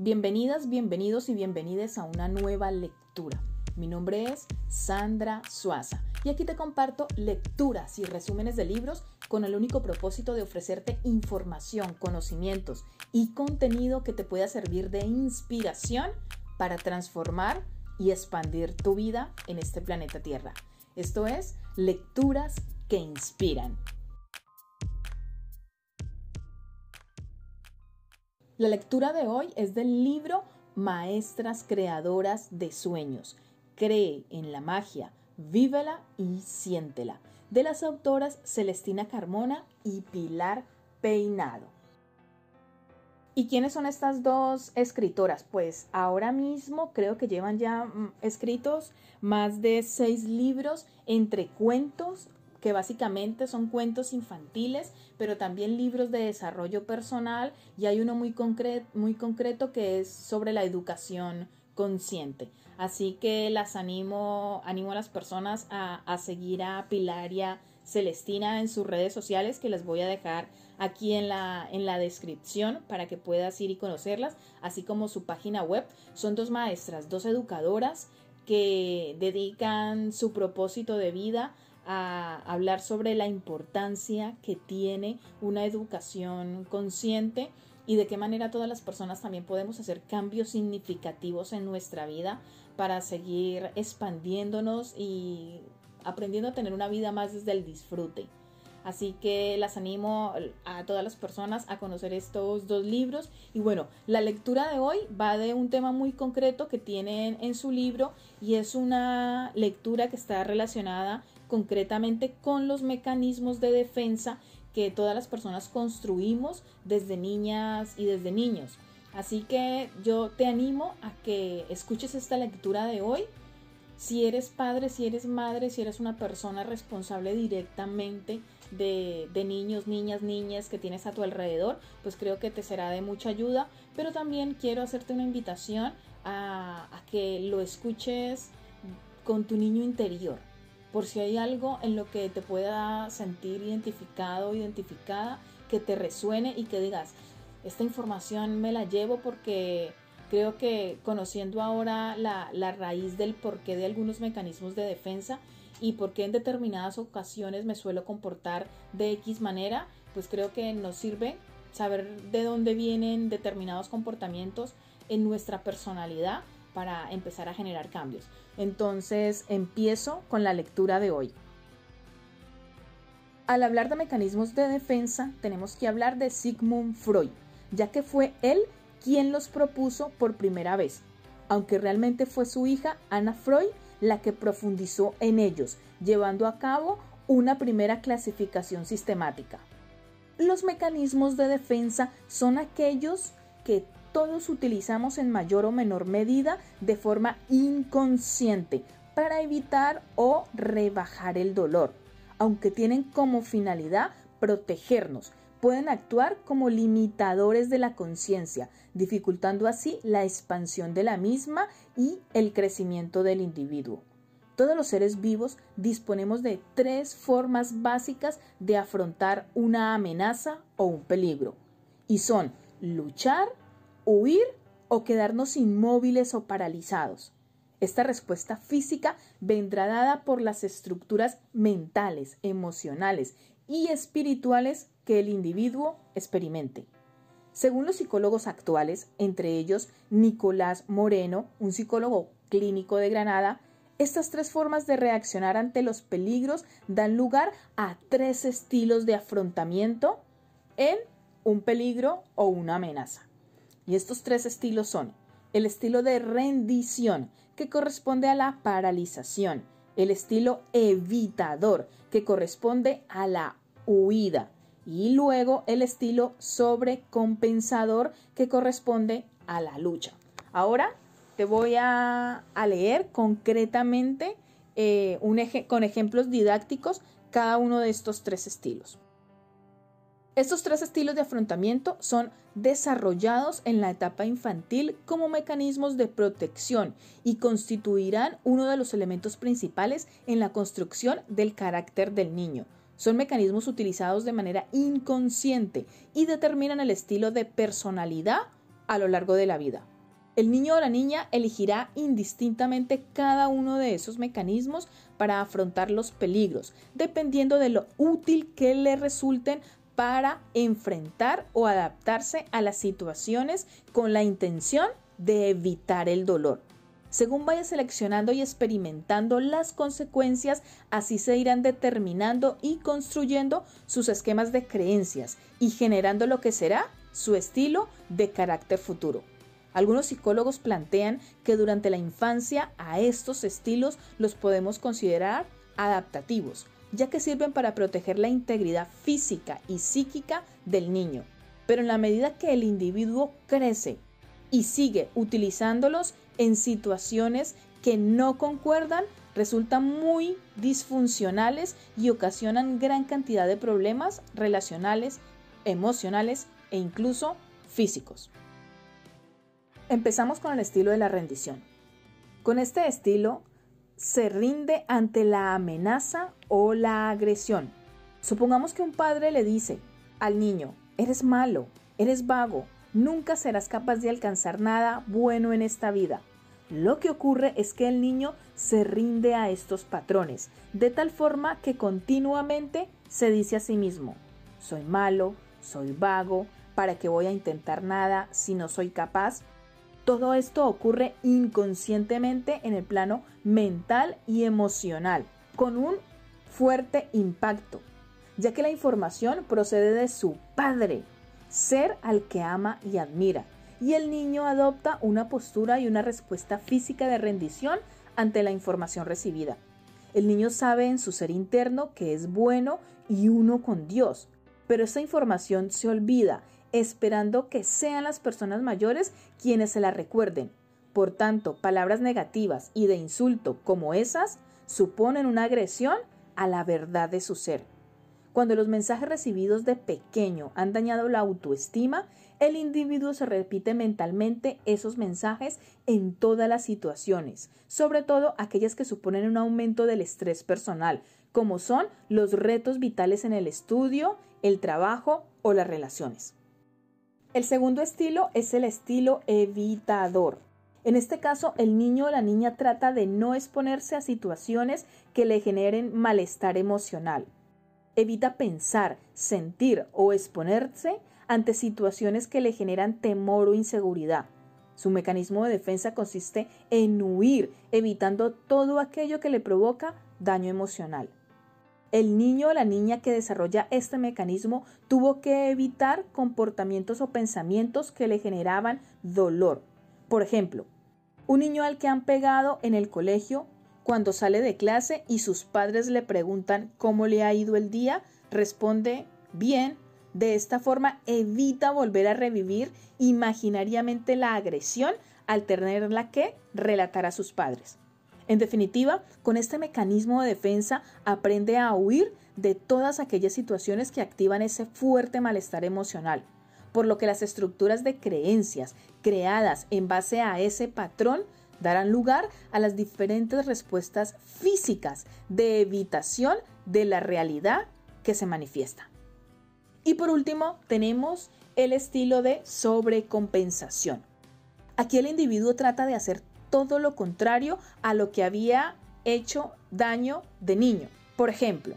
Bienvenidas, bienvenidos y bienvenidas a una nueva lectura. Mi nombre es Sandra Suaza y aquí te comparto lecturas y resúmenes de libros con el único propósito de ofrecerte información, conocimientos y contenido que te pueda servir de inspiración para transformar y expandir tu vida en este planeta Tierra. Esto es Lecturas que Inspiran. La lectura de hoy es del libro Maestras Creadoras de Sueños. Cree en la magia, vívela y siéntela. De las autoras Celestina Carmona y Pilar Peinado. ¿Y quiénes son estas dos escritoras? Pues ahora mismo creo que llevan ya mm, escritos más de seis libros entre cuentos, que básicamente son cuentos infantiles, pero también libros de desarrollo personal y hay uno muy, muy concreto que es sobre la educación consciente. Así que las animo, animo a las personas a, a seguir a Pilaria Celestina en sus redes sociales que les voy a dejar aquí en la, en la descripción para que puedas ir y conocerlas, así como su página web. Son dos maestras, dos educadoras que dedican su propósito de vida a hablar sobre la importancia que tiene una educación consciente y de qué manera todas las personas también podemos hacer cambios significativos en nuestra vida para seguir expandiéndonos y aprendiendo a tener una vida más desde el disfrute. Así que las animo a todas las personas a conocer estos dos libros. Y bueno, la lectura de hoy va de un tema muy concreto que tienen en su libro y es una lectura que está relacionada concretamente con los mecanismos de defensa que todas las personas construimos desde niñas y desde niños. Así que yo te animo a que escuches esta lectura de hoy. Si eres padre, si eres madre, si eres una persona responsable directamente de, niños, niñas, niñas que tienes a tu alrededor, pues creo que te será de mucha ayuda. Pero también quiero hacerte una invitación a, a que lo escuches con tu niño interior por si hay algo en lo que te pueda sentir identificado, identificada, que te resuene y que digas, esta información me la llevo porque creo que conociendo ahora la, la raíz del porqué de algunos mecanismos de defensa y por qué en determinadas ocasiones me suelo comportar de X manera, pues creo que nos sirve saber de dónde vienen determinados comportamientos en nuestra personalidad para empezar a generar cambios. Entonces empiezo con la lectura de hoy. Al hablar de mecanismos de defensa, tenemos que hablar de Sigmund Freud, ya que fue él quien los propuso por primera vez, aunque realmente fue su hija Anna Freud la que profundizó en ellos, llevando a cabo una primera clasificación sistemática. Los mecanismos de defensa son aquellos que todos utilizamos en mayor o menor medida de forma inconsciente para evitar o rebajar el dolor, aunque tienen como finalidad protegernos. Pueden actuar como limitadores de la conciencia, dificultando así la expansión de la misma y el crecimiento del individuo. Todos los seres vivos disponemos de tres formas básicas de afrontar una amenaza o un peligro, y son luchar, huir o quedarnos inmóviles o paralizados. Esta respuesta física vendrá dada por las estructuras mentales, emocionales y espirituales que el individuo experimente. Según los psicólogos actuales, entre ellos Nicolás Moreno, un psicólogo clínico de Granada, estas tres formas de reaccionar ante los peligros dan lugar a tres estilos de afrontamiento en un peligro o una amenaza. Y estos tres estilos son el estilo de rendición, que corresponde a la paralización, el estilo evitador, que corresponde a la huida, y luego el estilo sobrecompensador, que corresponde a la lucha. Ahora te voy a, leer concretamente eh, con ejemplos didácticos cada uno de estos tres estilos. Estos tres estilos de afrontamiento son desarrollados en la etapa infantil como mecanismos de protección y constituirán uno de los elementos principales en la construcción del carácter del niño. Son mecanismos utilizados de manera inconsciente y determinan el estilo de personalidad a lo largo de la vida. El niño o la niña elegirá indistintamente cada uno de esos mecanismos para afrontar los peligros, dependiendo de lo útil que le resulten para enfrentar o adaptarse a las situaciones con la intención de evitar el dolor. Según vaya seleccionando y experimentando las consecuencias, así se irán determinando y construyendo sus esquemas de creencias y generando lo que será su estilo de carácter futuro. Algunos psicólogos plantean que durante la infancia a estos estilos los podemos considerar adaptativos, ya que sirven para proteger la integridad física y psíquica del niño. Pero en la medida que el individuo crece y sigue utilizándolos en situaciones que no concuerdan, resultan muy disfuncionales y ocasionan gran cantidad de problemas relacionales, emocionales e incluso físicos. Empezamos con el estilo de la rendición. Con este estilo se rinde ante la amenaza o la agresión. Supongamos que un padre le dice al niño, eres malo, eres vago, nunca serás capaz de alcanzar nada bueno en esta vida. Lo que ocurre es que el niño se rinde a estos patrones, de tal forma que continuamente se dice a sí mismo, soy malo, soy vago, ¿para qué voy a intentar nada si no soy capaz? Todo esto ocurre inconscientemente en el plano mental y emocional, con un fuerte impacto, ya que la información procede de su padre, ser al que ama y admira, y el niño adopta una postura y una respuesta física de rendición ante la información recibida. El niño sabe en su ser interno que es bueno y uno con Dios, pero esa información se olvida esperando que sean las personas mayores quienes se la recuerden. Por tanto, palabras negativas y de insulto como esas suponen una agresión a la verdad de su ser. Cuando los mensajes recibidos de pequeño han dañado la autoestima, el individuo se repite mentalmente esos mensajes en todas las situaciones, sobre todo aquellas que suponen un aumento del estrés personal, como son los retos vitales en el estudio, el trabajo o las relaciones. El segundo estilo es el estilo evitador. En este caso, el niño o la niña trata de no exponerse a situaciones que le generen malestar emocional. Evita pensar, sentir o exponerse ante situaciones que le generan temor o inseguridad. Su mecanismo de defensa consiste en huir, evitando todo aquello que le provoca daño emocional. El niño o la niña que desarrolla este mecanismo tuvo que evitar comportamientos o pensamientos que le generaban dolor. Por ejemplo, un niño al que han pegado en el colegio, cuando sale de clase y sus padres le preguntan cómo le ha ido el día, responde bien. De esta forma evita volver a revivir imaginariamente la agresión al tenerla que relatar a sus padres. En definitiva, con este mecanismo de defensa aprende a huir de todas aquellas situaciones que activan ese fuerte malestar emocional, por lo que las estructuras de creencias creadas en base a ese patrón darán lugar a las diferentes respuestas físicas de evitación de la realidad que se manifiesta. Y por último, tenemos el estilo de sobrecompensación. Aquí el individuo trata de hacer todo lo contrario a lo que había hecho daño de niño. Por ejemplo,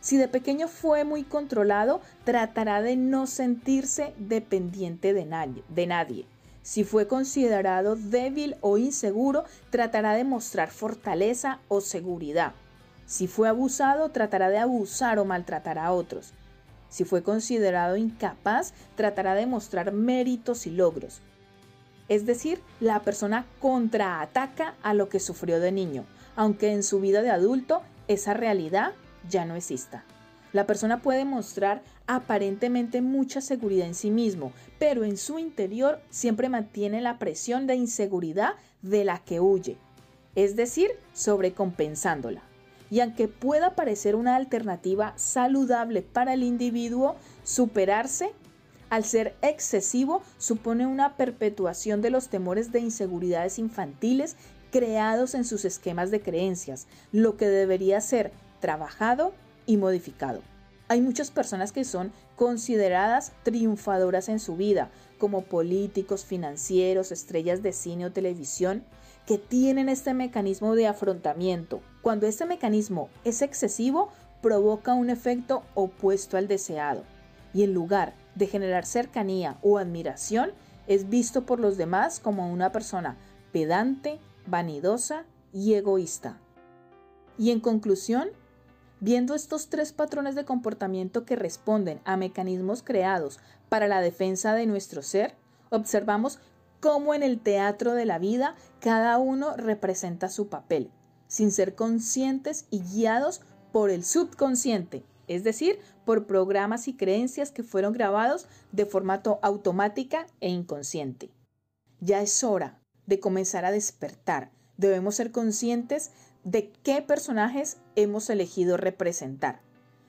si de pequeño fue muy controlado, tratará de no sentirse dependiente de nadie. Si fue considerado débil o inseguro, tratará de mostrar fortaleza o seguridad. Si fue abusado, tratará de abusar o maltratar a otros. Si fue considerado incapaz, tratará de mostrar méritos y logros. Es decir, la persona contraataca a lo que sufrió de niño, aunque en su vida de adulto esa realidad ya no exista. La persona puede mostrar aparentemente mucha seguridad en sí mismo, pero en su interior siempre mantiene la presión de inseguridad de la que huye, es decir, sobrecompensándola. Y aunque pueda parecer una alternativa saludable para el individuo, superarse al ser excesivo, supone una perpetuación de los temores de inseguridades infantiles creados en sus esquemas de creencias, lo que debería ser trabajado y modificado. Hay muchas personas que son consideradas triunfadoras en su vida, como políticos, financieros, estrellas de cine o televisión, que tienen este mecanismo de afrontamiento. Cuando este mecanismo es excesivo, provoca un efecto opuesto al deseado y en lugar de generar cercanía o admiración, es visto por los demás como una persona pedante, vanidosa y egoísta. Y en conclusión, viendo estos tres patrones de comportamiento que responden a mecanismos creados para la defensa de nuestro ser, observamos cómo en el teatro de la vida cada uno representa su papel, sin ser conscientes y guiados por el subconsciente, es decir, por programas y creencias que fueron grabados de formato automática e inconsciente. Ya es hora de comenzar a despertar. Debemos ser conscientes de qué personajes hemos elegido representar.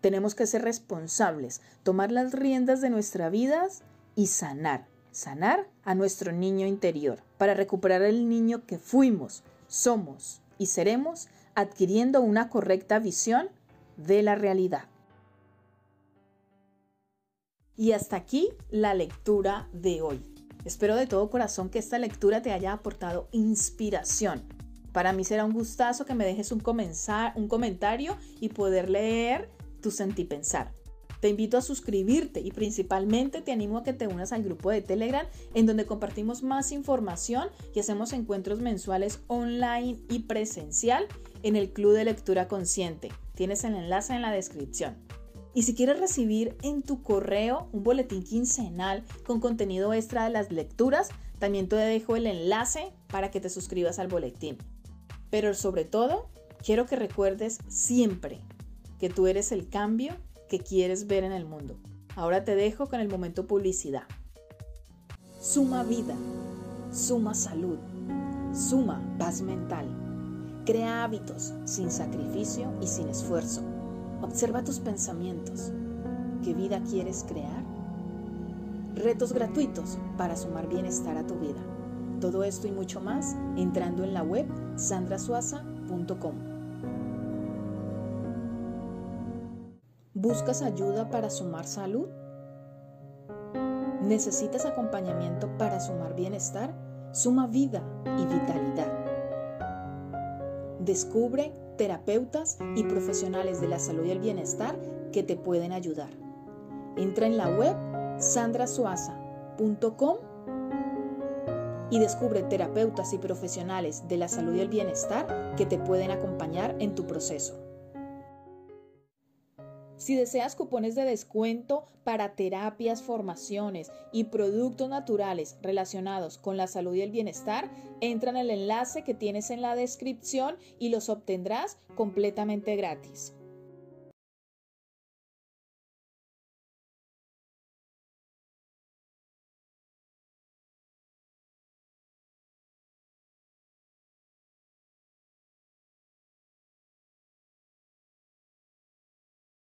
Tenemos que ser responsables, tomar las riendas de nuestra vida y sanar, sanar a nuestro niño interior, para recuperar el niño que fuimos, somos y seremos, adquiriendo una correcta visión de la realidad. Y hasta aquí la lectura de hoy. Espero de todo corazón que esta lectura te haya aportado inspiración. Para mí será un gustazo que me dejes un, un comentario y poder leer tu sentipensar. Te invito a suscribirte y principalmente te animo a que te unas al grupo de Telegram en donde compartimos más información y hacemos encuentros mensuales online y presencial en el Club de Lectura Consciente. Tienes el enlace en la descripción. Y si quieres recibir en tu correo un boletín quincenal con contenido extra de las lecturas, también te dejo el enlace para que te suscribas al boletín. Pero sobre todo, quiero que recuerdes siempre que tú eres el cambio que quieres ver en el mundo. Ahora te dejo con el momento publicidad. Suma vida, suma salud, suma paz mental. Crea hábitos sin sacrificio y sin esfuerzo Observa tus pensamientos. ¿Qué vida quieres crear? Retos gratuitos para sumar bienestar a tu vida. Todo esto y mucho más entrando en la web sandrasuaza.com. ¿Buscas ayuda para sumar salud? ¿Necesitas acompañamiento para sumar bienestar? Suma vida y vitalidad. Descubre terapeutas y profesionales de la salud y el bienestar que te pueden ayudar. Entra en la web sandrasuaza.com y descubre terapeutas y profesionales de la salud y el bienestar que te pueden acompañar en tu proceso. Si deseas cupones de descuento para terapias, formaciones y productos naturales relacionados con la salud y el bienestar, entra en el enlace que tienes en la descripción y los obtendrás completamente gratis.